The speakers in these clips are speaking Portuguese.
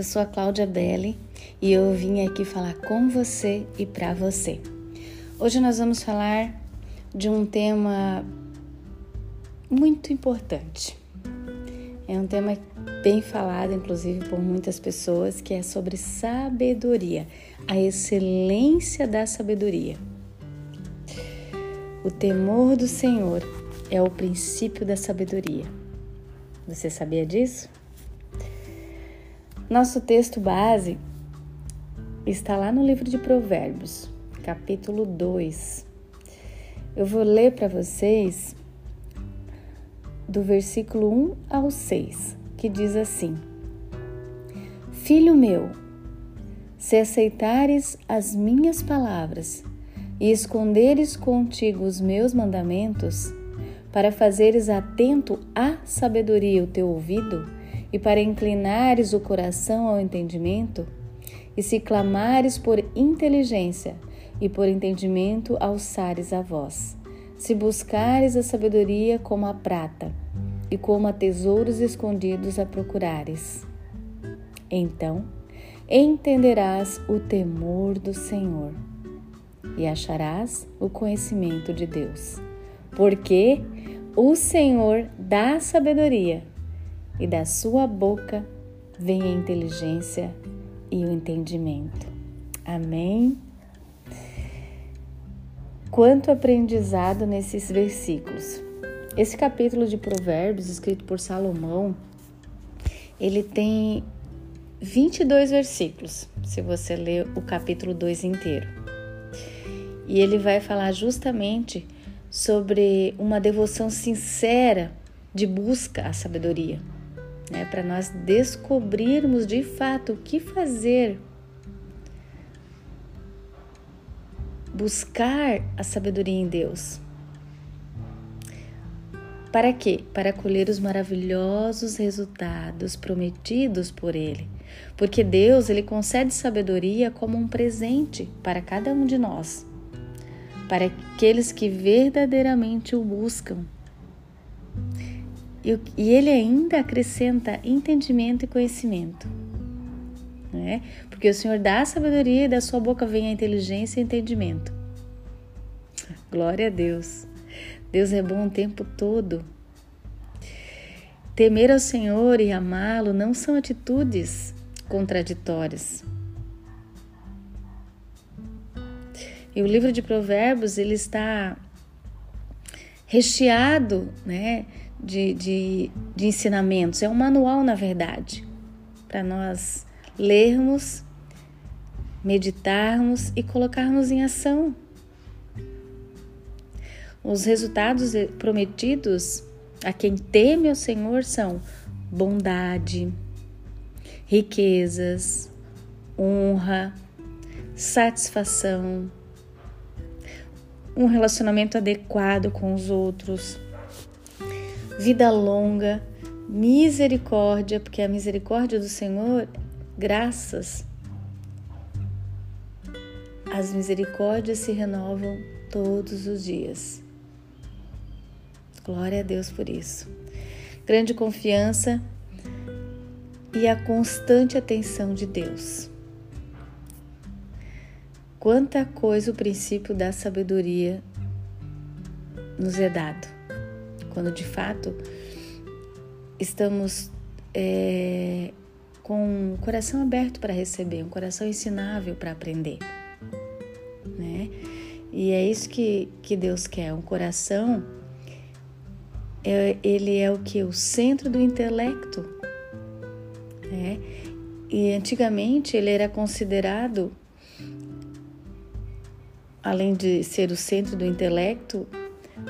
Eu sou a Cláudia Belli e eu vim aqui falar com você e para você. Hoje nós vamos falar de um tema muito importante. É um tema bem falado, inclusive, por muitas pessoas, que é sobre sabedoria, a excelência da sabedoria. O temor do Senhor é o princípio da sabedoria. Você sabia disso? Nosso texto base está lá no livro de Provérbios, capítulo 2. Eu vou ler para vocês do versículo 1 ao 6, que diz assim: Filho meu, se aceitares as minhas palavras e esconderes contigo os meus mandamentos, para fazeres atento à sabedoria o teu ouvido, e para inclinares o coração ao entendimento, e se clamares por inteligência e por entendimento alçares a voz, se buscares a sabedoria como a prata e como a tesouros escondidos a procurares. Então entenderás o temor do Senhor e acharás o conhecimento de Deus, porque o Senhor dá sabedoria e da sua boca vem a inteligência e o entendimento. Amém? Quanto aprendizado nesses versículos. Esse capítulo de Provérbios, escrito por Salomão, ele tem 22 versículos, se você ler o capítulo 2 inteiro. E ele vai falar justamente sobre uma devoção sincera de busca à sabedoria né, para nós descobrirmos de fato o que fazer. Buscar a sabedoria em Deus. Para quê? Para colher os maravilhosos resultados prometidos por Ele. Porque Deus, Ele concede sabedoria como um presente para cada um de nós. Para aqueles que verdadeiramente o buscam. E, ele ainda acrescenta entendimento e conhecimento. Né? Porque o Senhor dá a sabedoria e da sua boca vem a inteligência e entendimento. Glória a Deus. Deus é bom o tempo todo. Temer ao Senhor e amá-lo não são atitudes contraditórias. E o livro de Provérbios ele está recheado, né, de, de, de ensinamentos, é um manual, na verdade, para nós lermos, meditarmos e colocarmos em ação. Os resultados prometidos a quem teme ao Senhor são bondade, riquezas, honra, satisfação, um relacionamento adequado com os outros vida longa, misericórdia, porque a misericórdia do Senhor, graças, as misericórdias se renovam todos os dias. Glória a Deus por isso. Grande confiança e a constante atenção de Deus. Quanta coisa o princípio da sabedoria nos é dado quando de fato estamos é, com o coração aberto para receber, um coração ensinável para aprender, né? E é isso que, que Deus quer, um coração, é, ele é o que? O centro do intelecto, né? E antigamente ele era considerado, além de ser o centro do intelecto,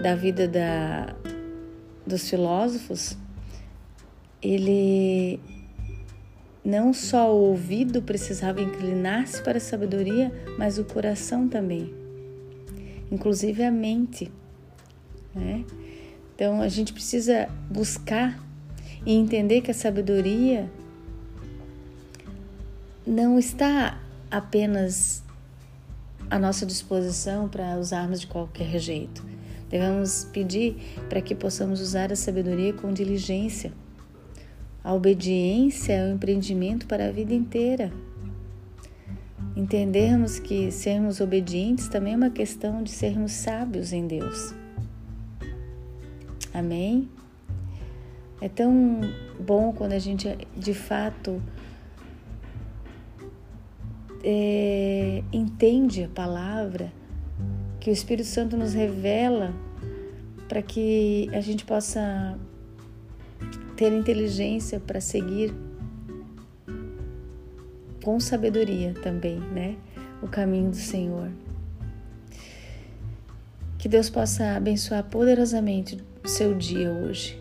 da vida da, dos filósofos, ele não só o ouvido precisava inclinar-se para a sabedoria, mas o coração também, inclusive a mente. Né? Então a gente precisa buscar e entender que a sabedoria não está apenas à nossa disposição para usarmos de qualquer jeito Devemos pedir para que possamos usar a sabedoria com diligência. A obediência é um empreendimento para a vida inteira. Entendermos que sermos obedientes também é uma questão de sermos sábios em Deus. Amém? É tão bom quando a gente de fato é, entende a palavra, que o Espírito Santo nos revela para que a gente possa ter inteligência para seguir com sabedoria também, né? O caminho do Senhor. Que Deus possa abençoar poderosamente o seu dia hoje.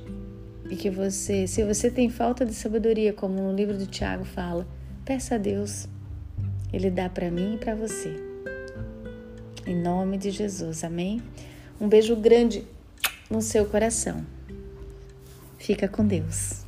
E que você, se você tem falta de sabedoria, como no livro do Tiago fala, peça a Deus. Ele dá para mim e para você. Em nome de Jesus, amém? Um beijo grande no seu coração. Fica com Deus.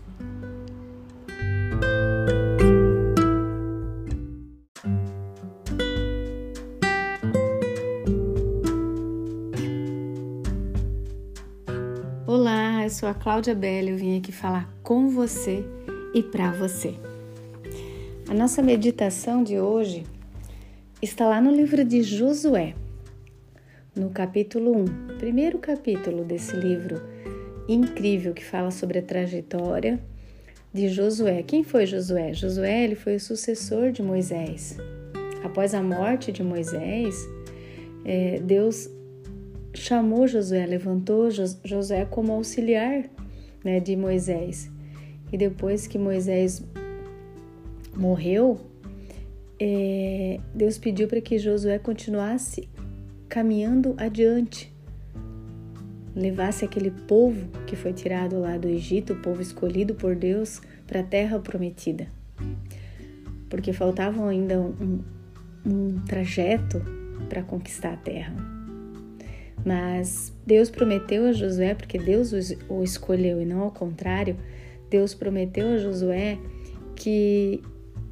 Olá, eu sou a Cláudia Belli, eu vim aqui falar com você e para você. A nossa meditação de hoje está lá no livro de Josué, no capítulo 1, primeiro capítulo desse livro incrível que fala sobre a trajetória de Josué. Quem foi Josué? Josué ele foi o sucessor de Moisés. Após a morte de Moisés, é, Deus chamou Josué, levantou Josué como auxiliar né, de Moisés. E depois que Moisés morreu, é, Deus pediu para que Josué continuasse caminhando adiante, levasse aquele povo que foi tirado lá do Egito, o povo escolhido por Deus, para a terra prometida. Porque faltavam ainda um, um trajeto para conquistar a terra. Mas Deus prometeu a Josué, porque Deus o escolheu e não ao contrário, Deus prometeu a Josué que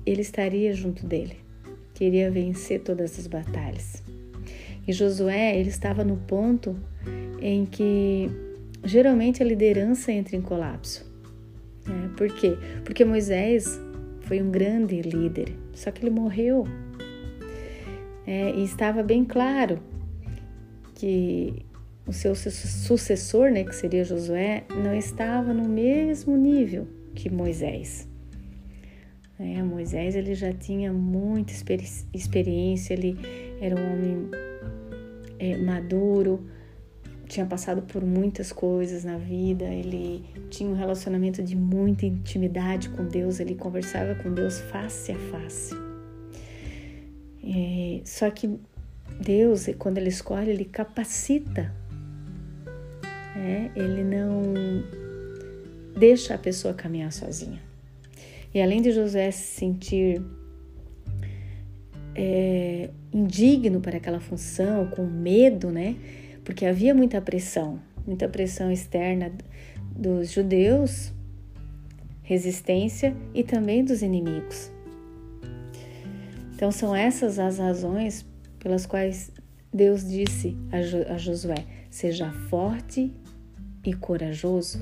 ele estaria junto dele, queria vencer todas as batalhas. E Josué, ele estava no ponto em que geralmente a liderança entra em colapso. Né? Por quê? Porque Moisés foi um grande líder, só que ele morreu. É, e estava bem claro que o seu sucessor, né, que seria Josué, não estava no mesmo nível que Moisés. É, Moisés ele já tinha muita experiência, ele era um homem é, maduro, tinha passado por muitas coisas na vida, ele tinha um relacionamento de muita intimidade com Deus, ele conversava com Deus face a face. É, só que Deus, quando Ele escolhe, Ele capacita, é, Ele não deixa a pessoa caminhar sozinha. E além de José se sentir é, indigno para aquela função, com medo, né? Porque havia muita pressão, muita pressão externa dos judeus, resistência e também dos inimigos. Então são essas as razões pelas quais Deus disse a Josué: seja forte e corajoso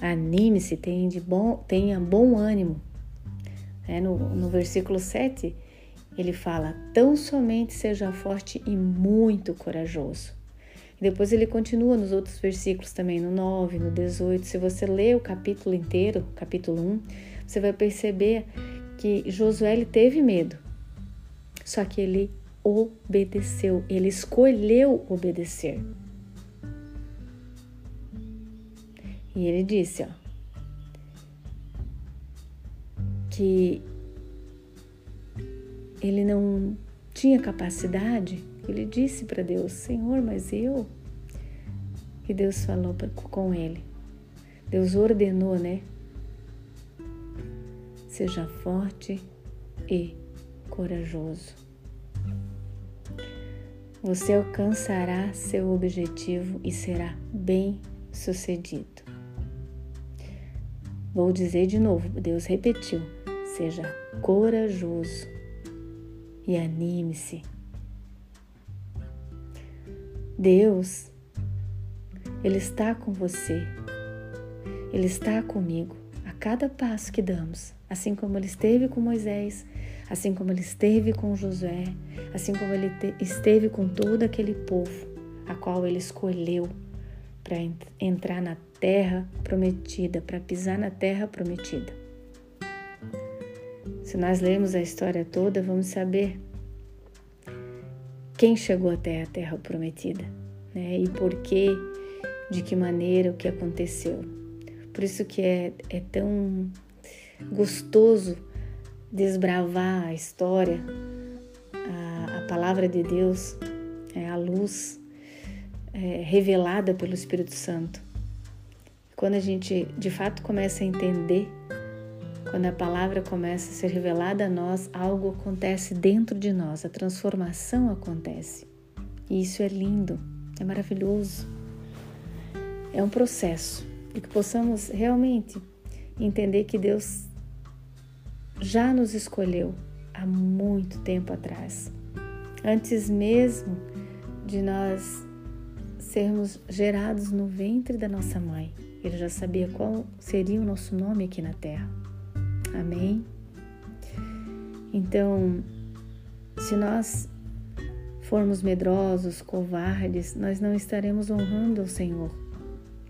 Anime-se, tenha, bom, tenha bom ânimo. É, no, no versículo 7, ele fala: Tão somente seja forte e muito corajoso. Depois ele continua nos outros versículos também, no 9, no 18. Se você ler o capítulo inteiro, capítulo 1, você vai perceber que Josué teve medo, só que ele obedeceu, ele escolheu obedecer. E ele disse, ó, que ele não tinha capacidade. Ele disse para Deus: Senhor, mas eu. E Deus falou com ele. Deus ordenou, né? Seja forte e corajoso. Você alcançará seu objetivo e será bem sucedido. Vou dizer de novo, Deus repetiu: seja corajoso e anime-se. Deus, Ele está com você, Ele está comigo a cada passo que damos, assim como ele esteve com Moisés, assim como ele esteve com Josué, assim como ele esteve com todo aquele povo a qual ele escolheu para entrar na terra prometida, para pisar na terra prometida. Se nós lermos a história toda, vamos saber quem chegou até a terra prometida, né? E por quê, de que maneira, o que aconteceu. Por isso que é, é tão gostoso desbravar a história, a, a palavra de Deus, é a luz é, revelada pelo Espírito Santo. Quando a gente de fato começa a entender, quando a palavra começa a ser revelada a nós, algo acontece dentro de nós, a transformação acontece. E isso é lindo, é maravilhoso. É um processo e que possamos realmente entender que Deus já nos escolheu há muito tempo atrás. Antes mesmo de nós sermos gerados no ventre da nossa mãe, Ele já sabia qual seria o nosso nome aqui na terra. Amém? Então, se nós formos medrosos, covardes, nós não estaremos honrando ao Senhor,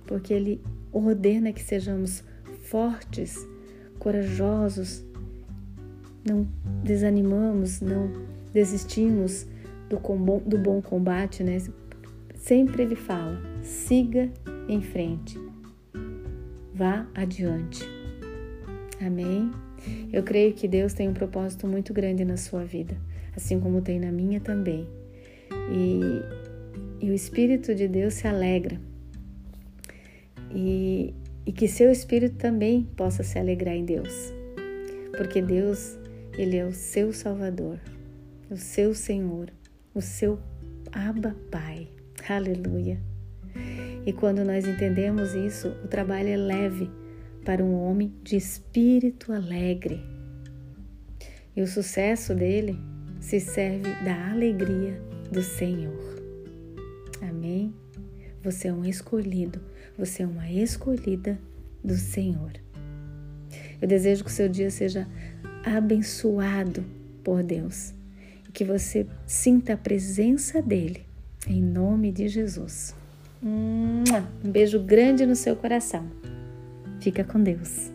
porque Ele ordena que sejamos fortes, corajosos, não desanimamos, não desistimos do, do bom combate, né? Sempre ele fala: siga em frente, vá adiante. Amém? Eu creio que Deus tem um propósito muito grande na sua vida, assim como tem na minha também. E, e o Espírito de Deus se alegra. E, e que seu espírito também possa se alegrar em Deus, porque Deus ele é o seu Salvador, o seu Senhor, o seu Abba Pai. Aleluia. E quando nós entendemos isso, o trabalho é leve para um homem de espírito alegre. E o sucesso dele se serve da alegria do Senhor. Amém? Você é um escolhido, você é uma escolhida do Senhor. Eu desejo que o seu dia seja abençoado por Deus e que você sinta a presença dele em nome de Jesus. Um beijo grande no seu coração. Fica com Deus.